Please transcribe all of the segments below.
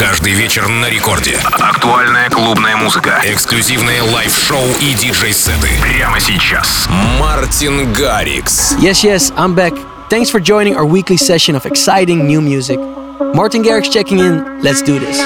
Каждый вечер на рекорде. Актуальная клубная музыка. Эксклюзивные лайв-шоу и диджей-сеты. Прямо сейчас. Мартин Гаррикс. Yes, yes, I'm back. Thanks for joining our weekly session of exciting new music. Martin Garrix checking in. Let's do this.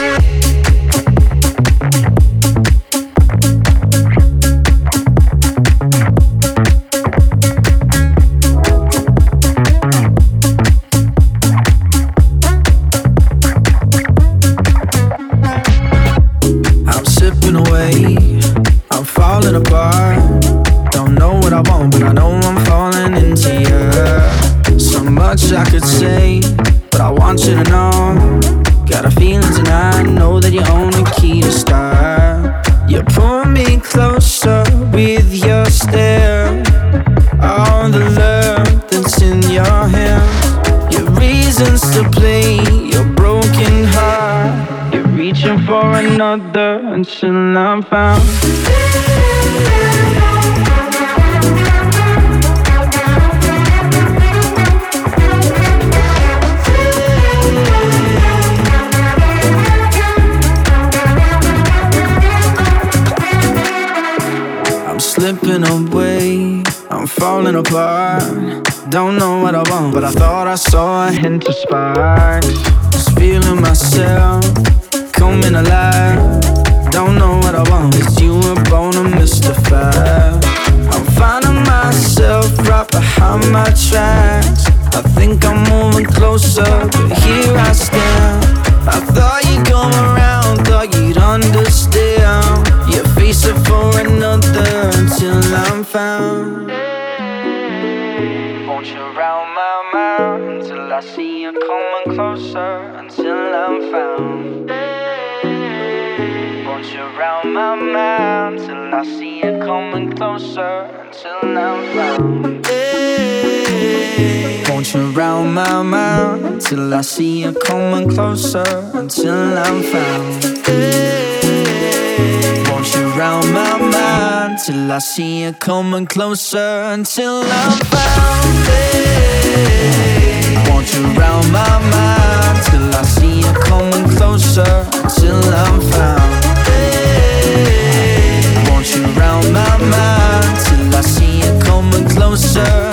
Of sparks. Just feeling myself coming alive don't know what I want, cause you born to mystify. I'm finding myself right behind my tracks. I think I'm moving closer, but here I stand. I thought you'd come around, thought you'd understand. You're facing for another I see you coming closer until I'm found? around my mind till I see you coming closer until I'm found. Won't you round my mind till I see you coming closer until I'm found? Won't you round my mind till I see you coming closer until I'm found? Hey. Won't you round my mind till I see you coming closer until I'm found? Want you around my mind till I see you coming closer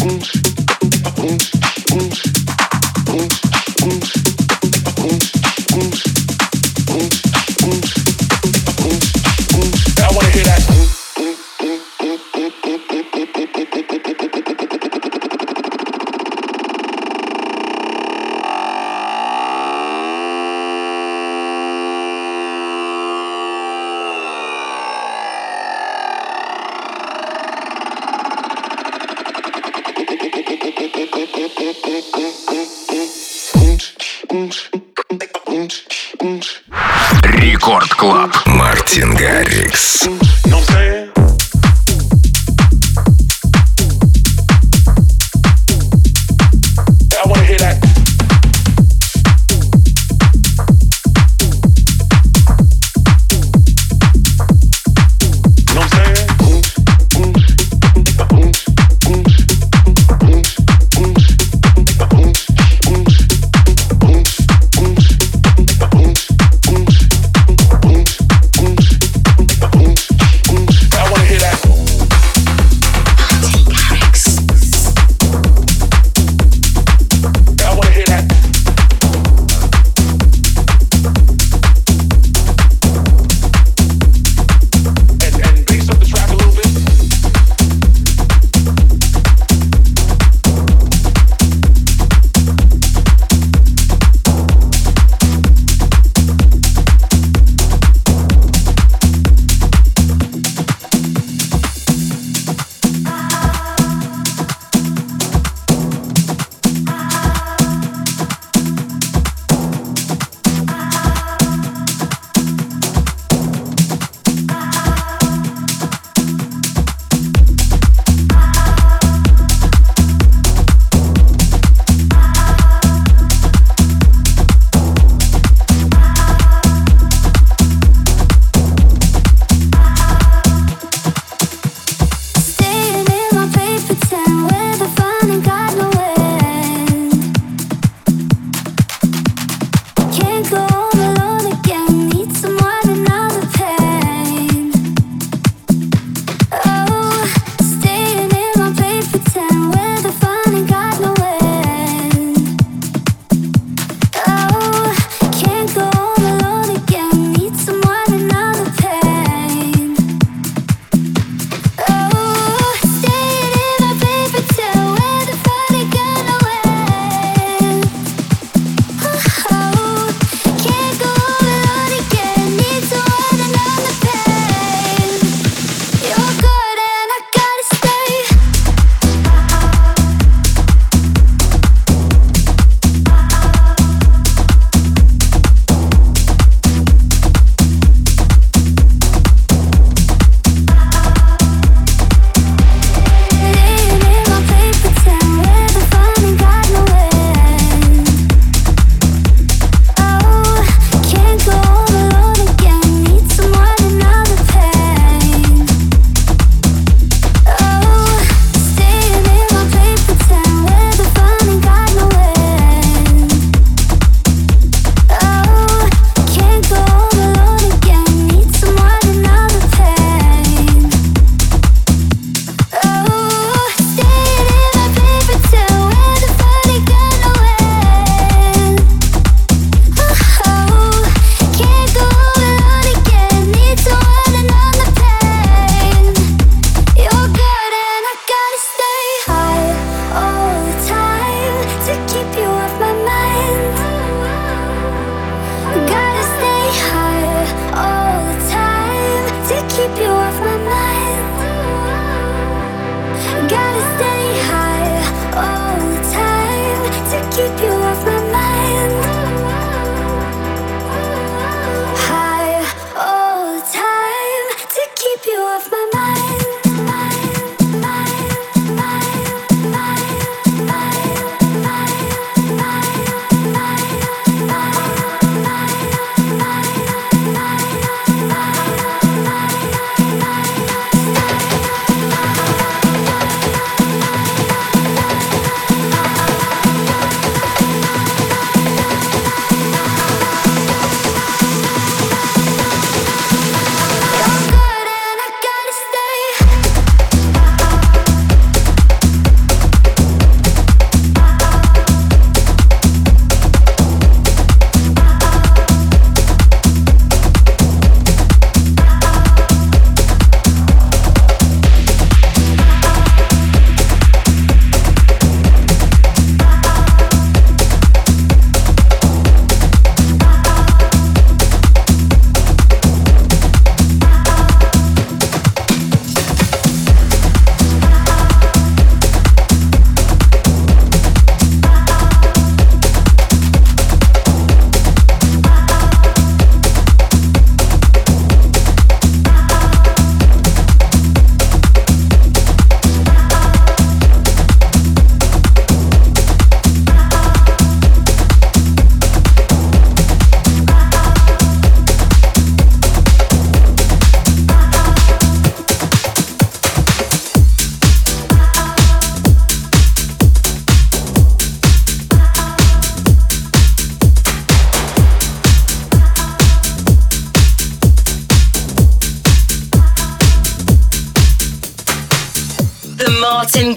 und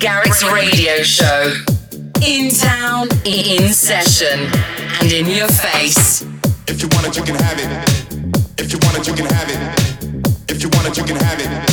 Garrix radio show. In town, in session, and in your face. If you want it, you can have it. If you want it, you can have it. If you want it, you can have it.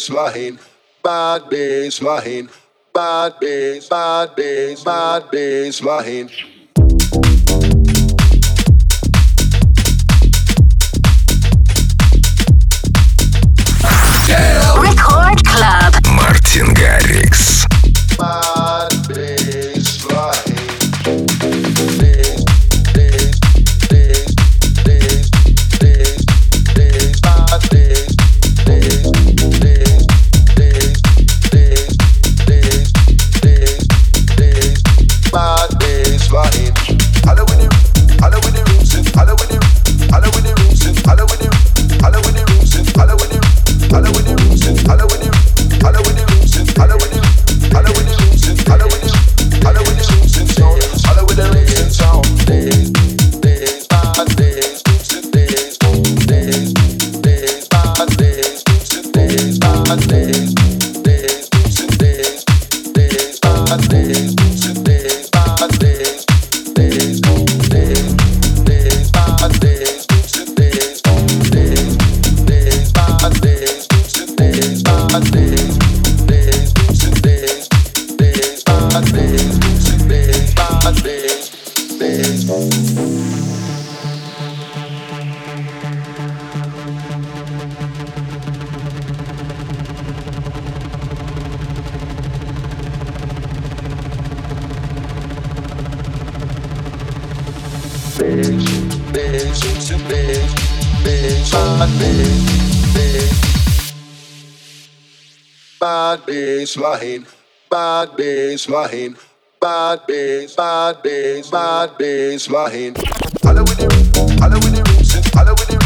bassline, bad bassline, bad bass, bad bass, bad bassline. Рекорд Клаб. Мартин Гаррикс. bass bad bass line, bad bass, bad bass, bad bass line. Holla with the, holla with the, holla with the.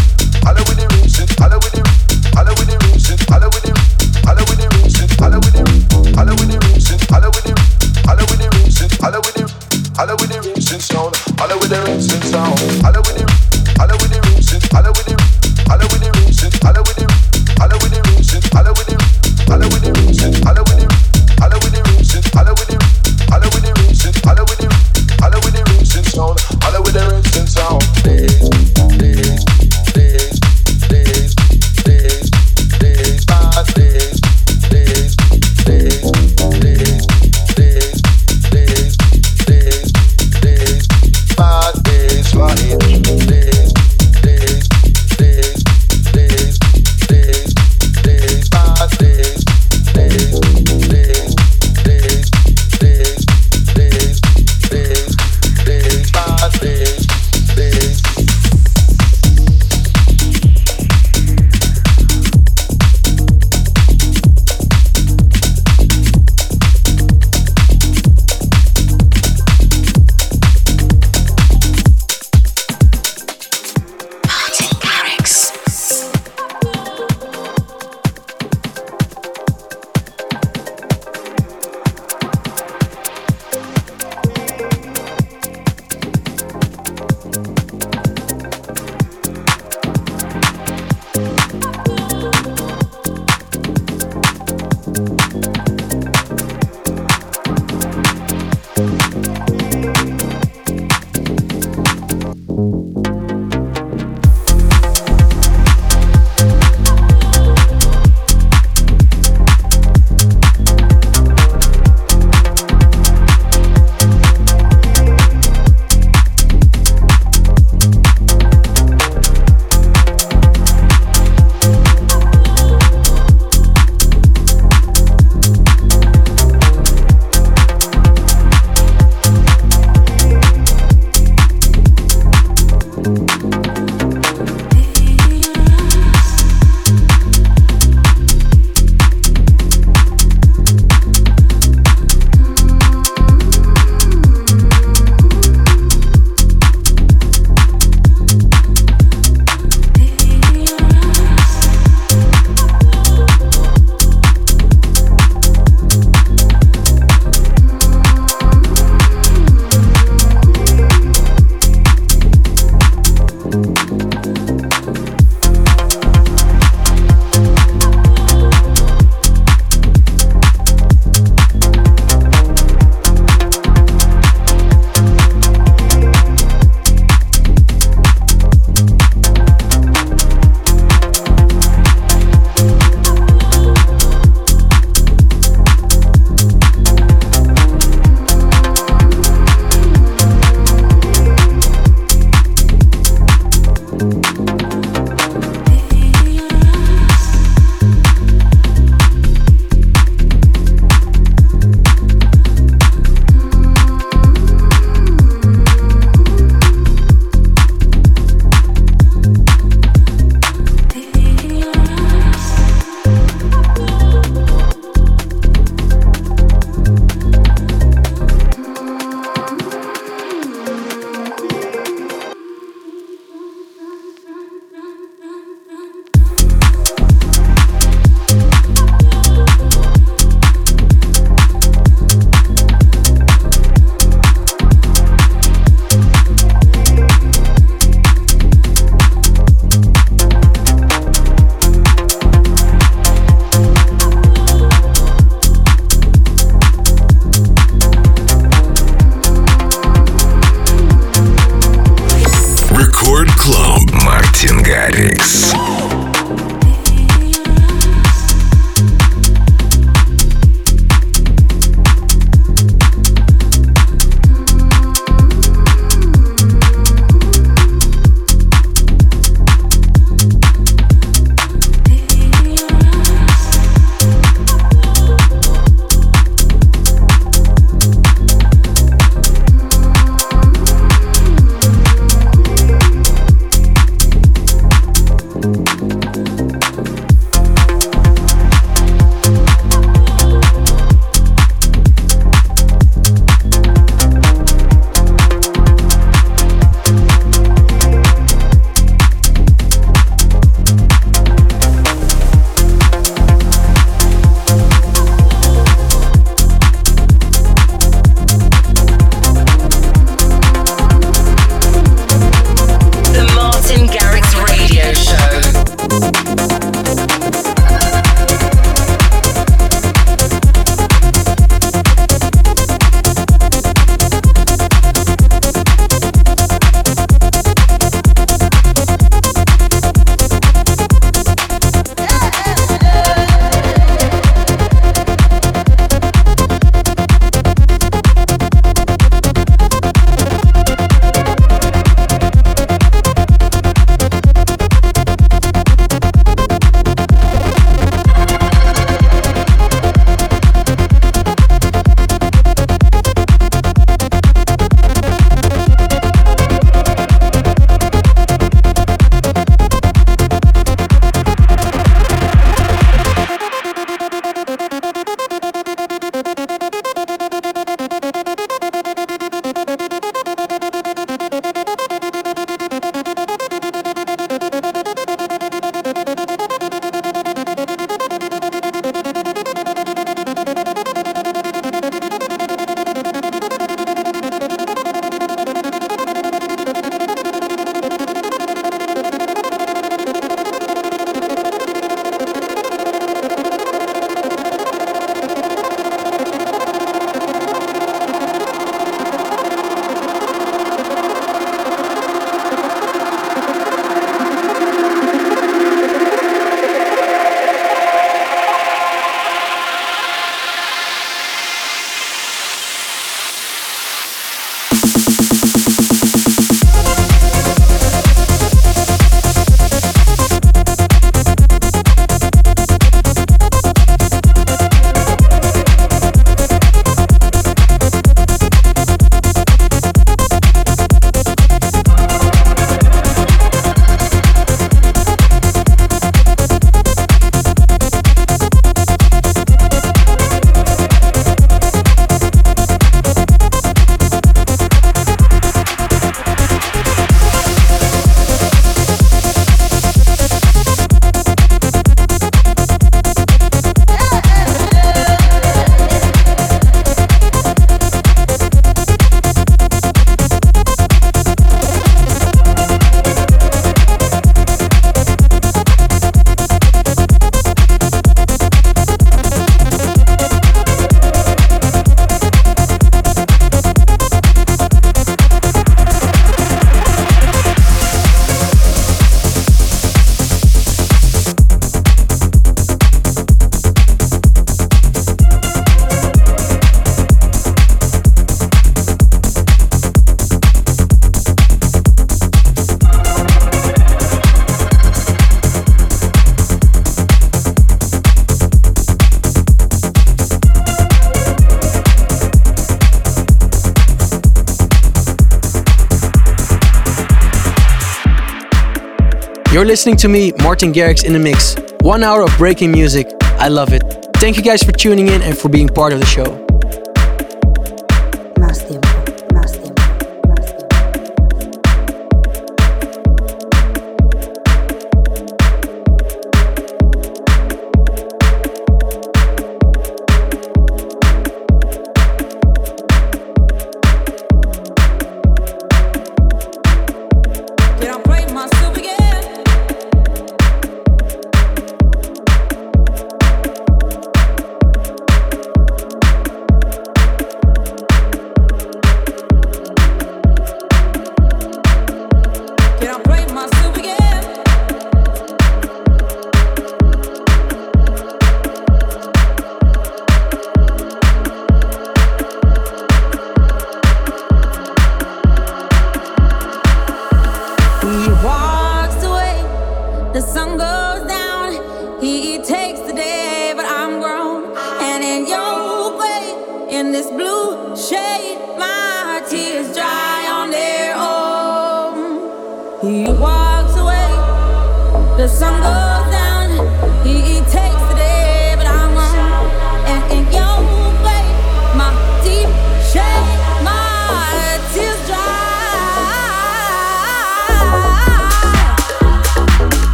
You're listening to me, Martin Garrix, in the mix. One hour of breaking music. I love it. Thank you guys for tuning in and for being part of the show.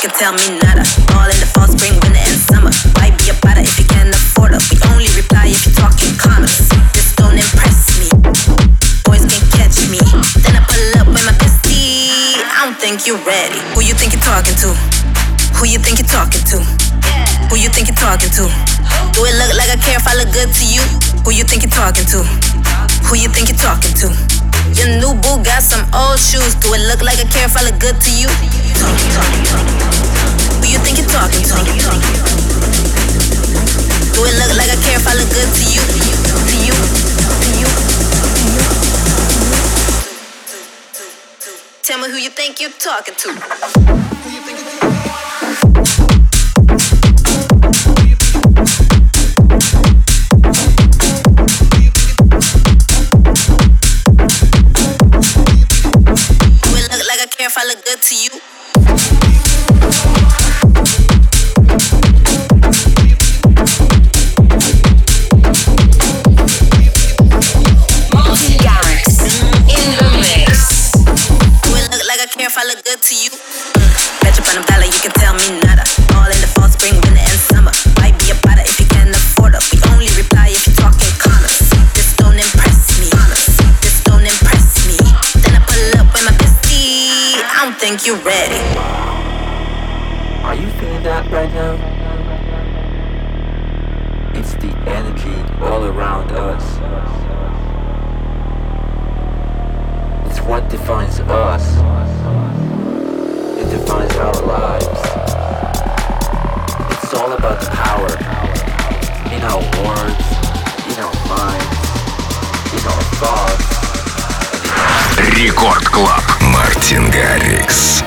Can tell me nada. All in the fall, spring, winter, and summer. Why be a it if you can't afford it? We only reply if you're talking commas. This don't impress me. Boys can catch me. Then I pull up with my bestie. I don't think you're ready. Who you think you're talking to? Who you think you're talking to? Who you think you're talking to? Do it look like I care if I look good to you? Who you think you're talking to? Who you think you're talking to? Your new boo got some old shoes. Do it look like I care if I look good to you? Who you think you're talking to? Do it look like I care if I look good to you? To you? To you? Tell me who you think you're talking to. Think you're ready. Are you feeling that right now? It's the energy all around us. It's what defines us. It defines our lives. It's all about the power in our words, in our minds, in our thoughts. Рекорд Клаб. Мартин Гаррикс.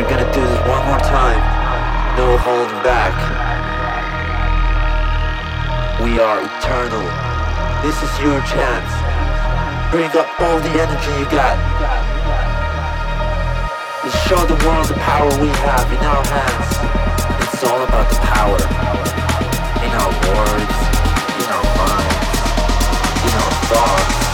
Are gonna do this one more time? No holding back. We are eternal. This is your chance. Bring up all the energy you got. Let's show the world the power we have in our hands. It's all about the power. In our words, in our minds, in our thoughts,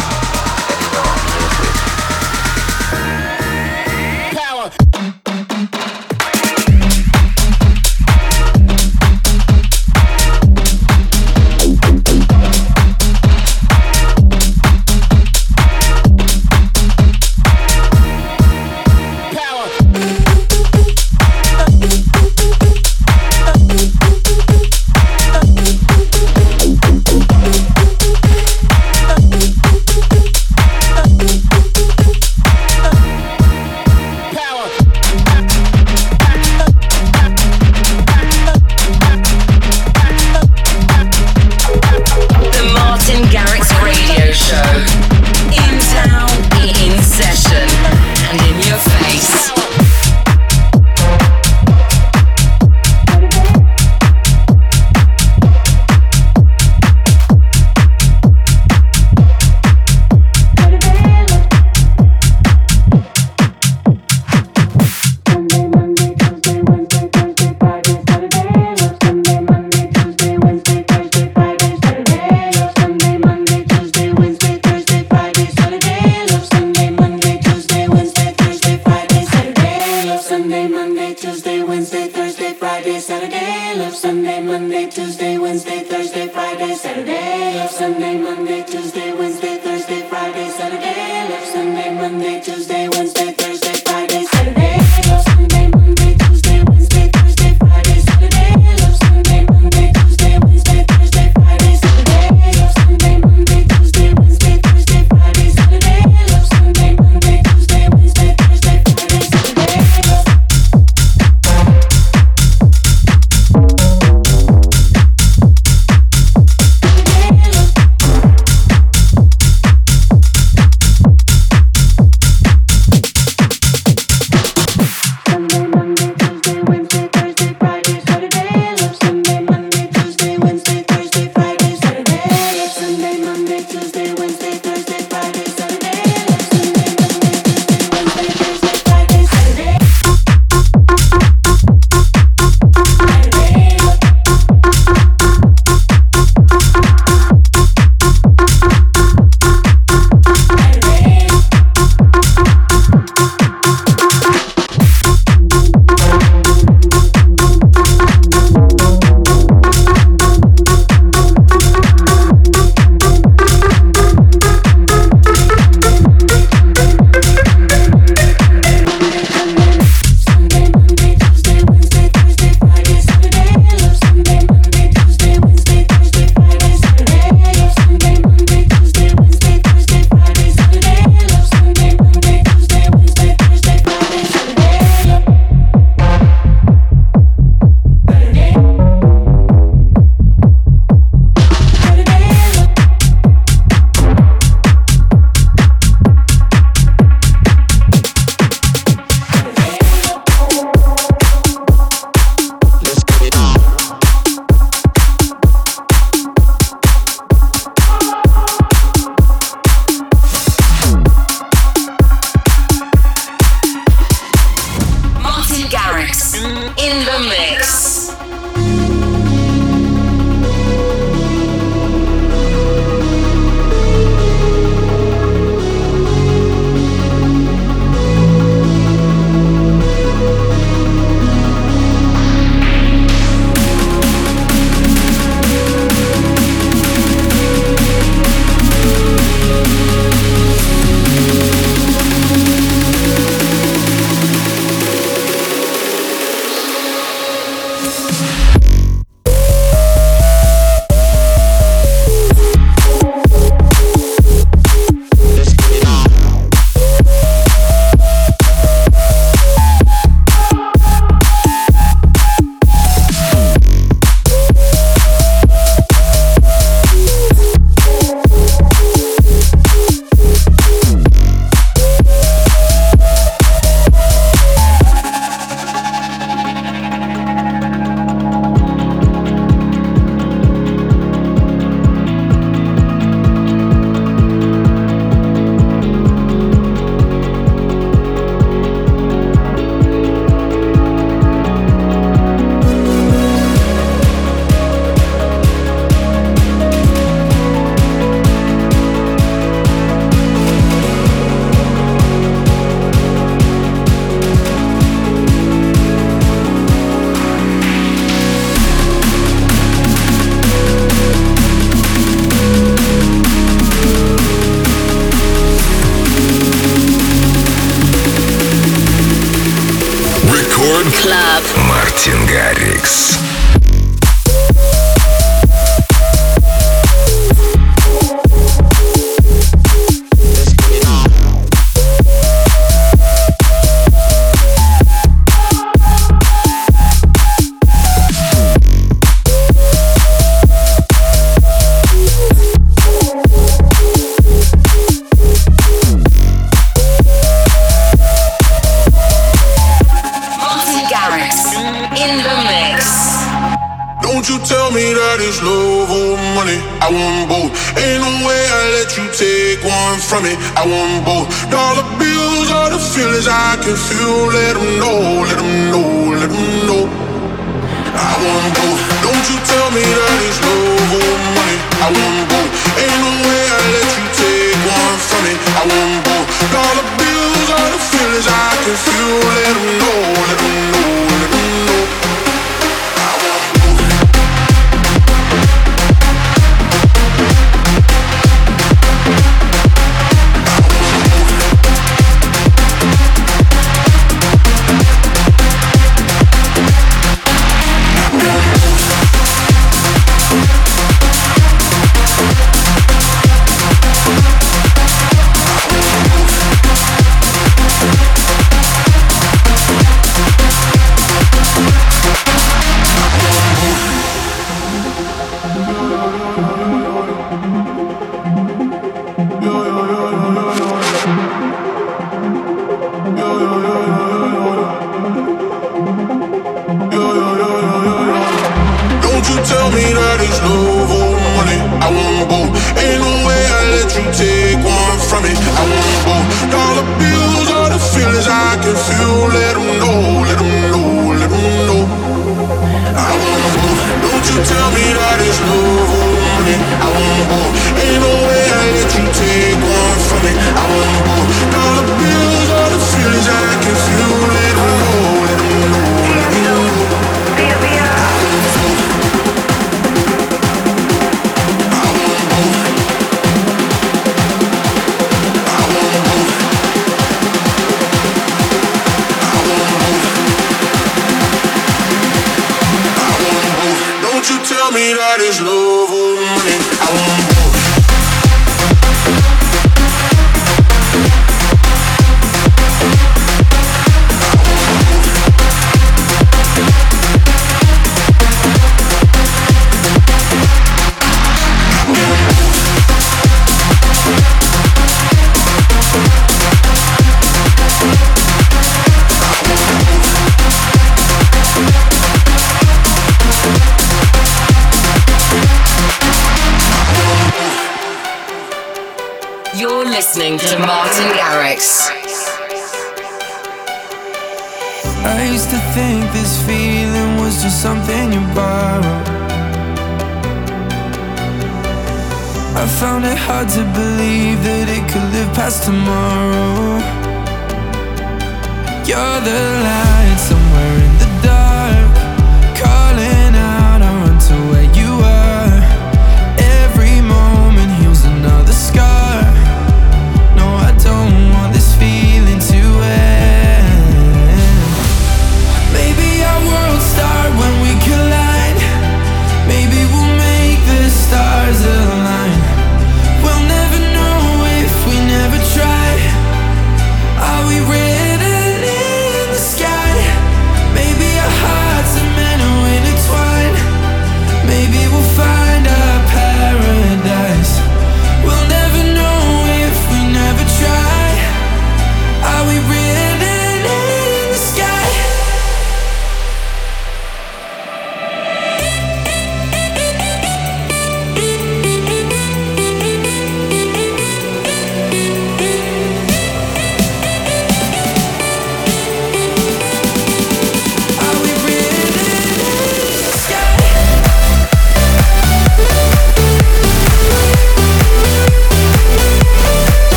Sunday, Monday, Tuesday, Wednesday, Thursday. Тингарикс. I want both dollar bills, all the feelings I can feel, let them know.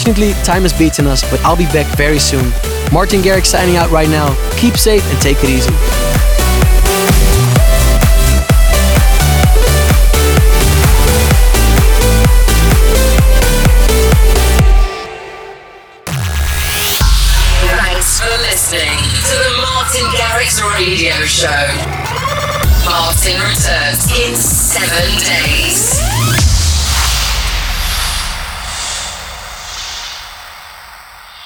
Unfortunately, time is beating us, but I'll be back very soon. Martin Garrix signing out right now. Keep safe and take it easy.